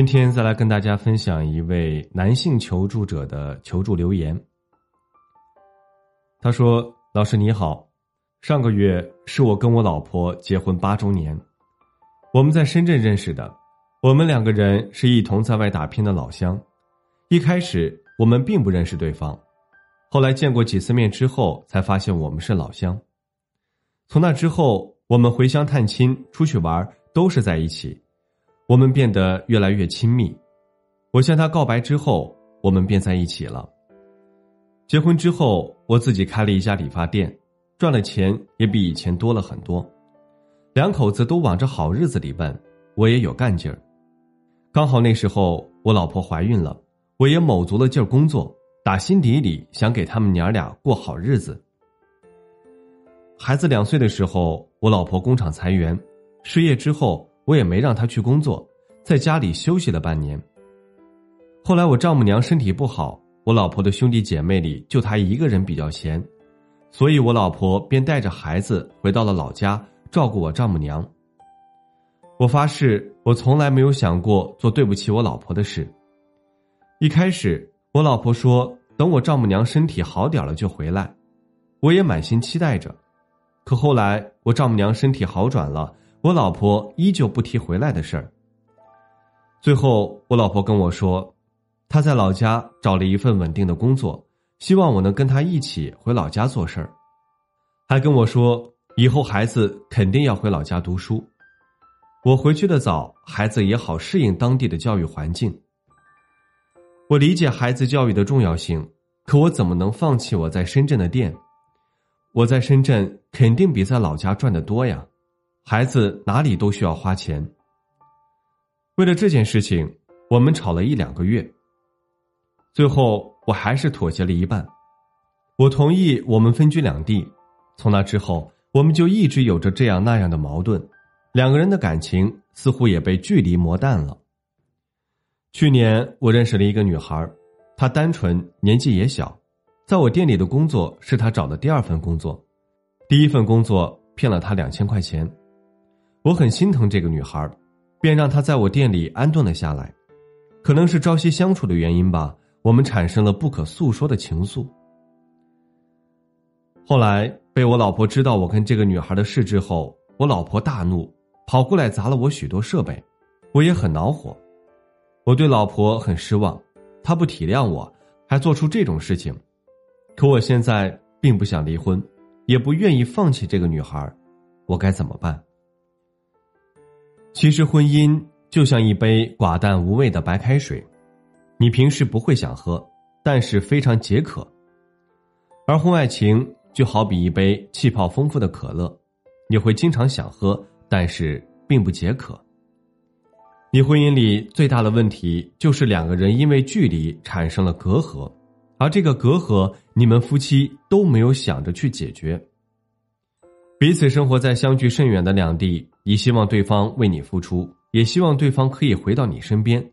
今天再来跟大家分享一位男性求助者的求助留言。他说：“老师你好，上个月是我跟我老婆结婚八周年，我们在深圳认识的，我们两个人是一同在外打拼的老乡。一开始我们并不认识对方，后来见过几次面之后，才发现我们是老乡。从那之后，我们回乡探亲、出去玩都是在一起。”我们变得越来越亲密，我向他告白之后，我们便在一起了。结婚之后，我自己开了一家理发店，赚了钱也比以前多了很多。两口子都往着好日子里奔，我也有干劲儿。刚好那时候我老婆怀孕了，我也卯足了劲儿工作，打心底里想给他们娘俩过好日子。孩子两岁的时候，我老婆工厂裁员，失业之后。我也没让他去工作，在家里休息了半年。后来我丈母娘身体不好，我老婆的兄弟姐妹里就她一个人比较闲，所以我老婆便带着孩子回到了老家照顾我丈母娘。我发誓，我从来没有想过做对不起我老婆的事。一开始，我老婆说等我丈母娘身体好点了就回来，我也满心期待着。可后来我丈母娘身体好转了。我老婆依旧不提回来的事儿。最后，我老婆跟我说，她在老家找了一份稳定的工作，希望我能跟她一起回老家做事儿，还跟我说以后孩子肯定要回老家读书。我回去的早，孩子也好适应当地的教育环境。我理解孩子教育的重要性，可我怎么能放弃我在深圳的店？我在深圳肯定比在老家赚的多呀。孩子哪里都需要花钱。为了这件事情，我们吵了一两个月。最后，我还是妥协了一半，我同意我们分居两地。从那之后，我们就一直有着这样那样的矛盾，两个人的感情似乎也被距离磨淡了。去年，我认识了一个女孩，她单纯，年纪也小，在我店里的工作是她找的第二份工作，第一份工作骗了她两千块钱。我很心疼这个女孩，便让她在我店里安顿了下来。可能是朝夕相处的原因吧，我们产生了不可诉说的情愫。后来被我老婆知道我跟这个女孩的事之后，我老婆大怒，跑过来砸了我许多设备，我也很恼火。我对老婆很失望，她不体谅我，还做出这种事情。可我现在并不想离婚，也不愿意放弃这个女孩，我该怎么办？其实婚姻就像一杯寡淡无味的白开水，你平时不会想喝，但是非常解渴；而婚外情就好比一杯气泡丰富的可乐，你会经常想喝，但是并不解渴。你婚姻里最大的问题就是两个人因为距离产生了隔阂，而这个隔阂你们夫妻都没有想着去解决。彼此生活在相距甚远的两地，你希望对方为你付出，也希望对方可以回到你身边，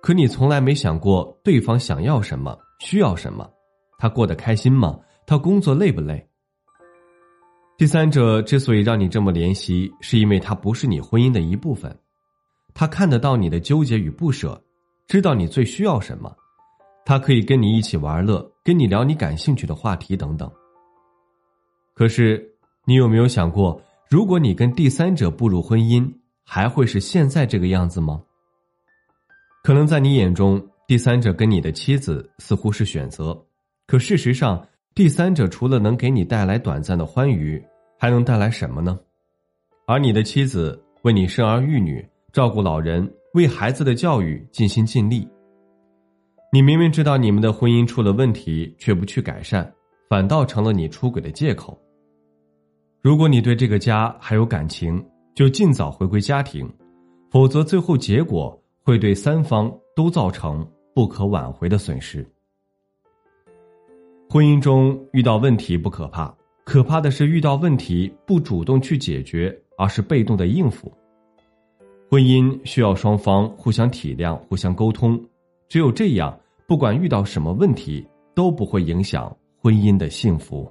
可你从来没想过对方想要什么，需要什么，他过得开心吗？他工作累不累？第三者之所以让你这么怜惜，是因为他不是你婚姻的一部分，他看得到你的纠结与不舍，知道你最需要什么，他可以跟你一起玩乐，跟你聊你感兴趣的话题等等。可是。你有没有想过，如果你跟第三者步入婚姻，还会是现在这个样子吗？可能在你眼中，第三者跟你的妻子似乎是选择，可事实上，第三者除了能给你带来短暂的欢愉，还能带来什么呢？而你的妻子为你生儿育女、照顾老人、为孩子的教育尽心尽力，你明明知道你们的婚姻出了问题，却不去改善，反倒成了你出轨的借口。如果你对这个家还有感情，就尽早回归家庭，否则最后结果会对三方都造成不可挽回的损失。婚姻中遇到问题不可怕，可怕的是遇到问题不主动去解决，而是被动的应付。婚姻需要双方互相体谅、互相沟通，只有这样，不管遇到什么问题，都不会影响婚姻的幸福。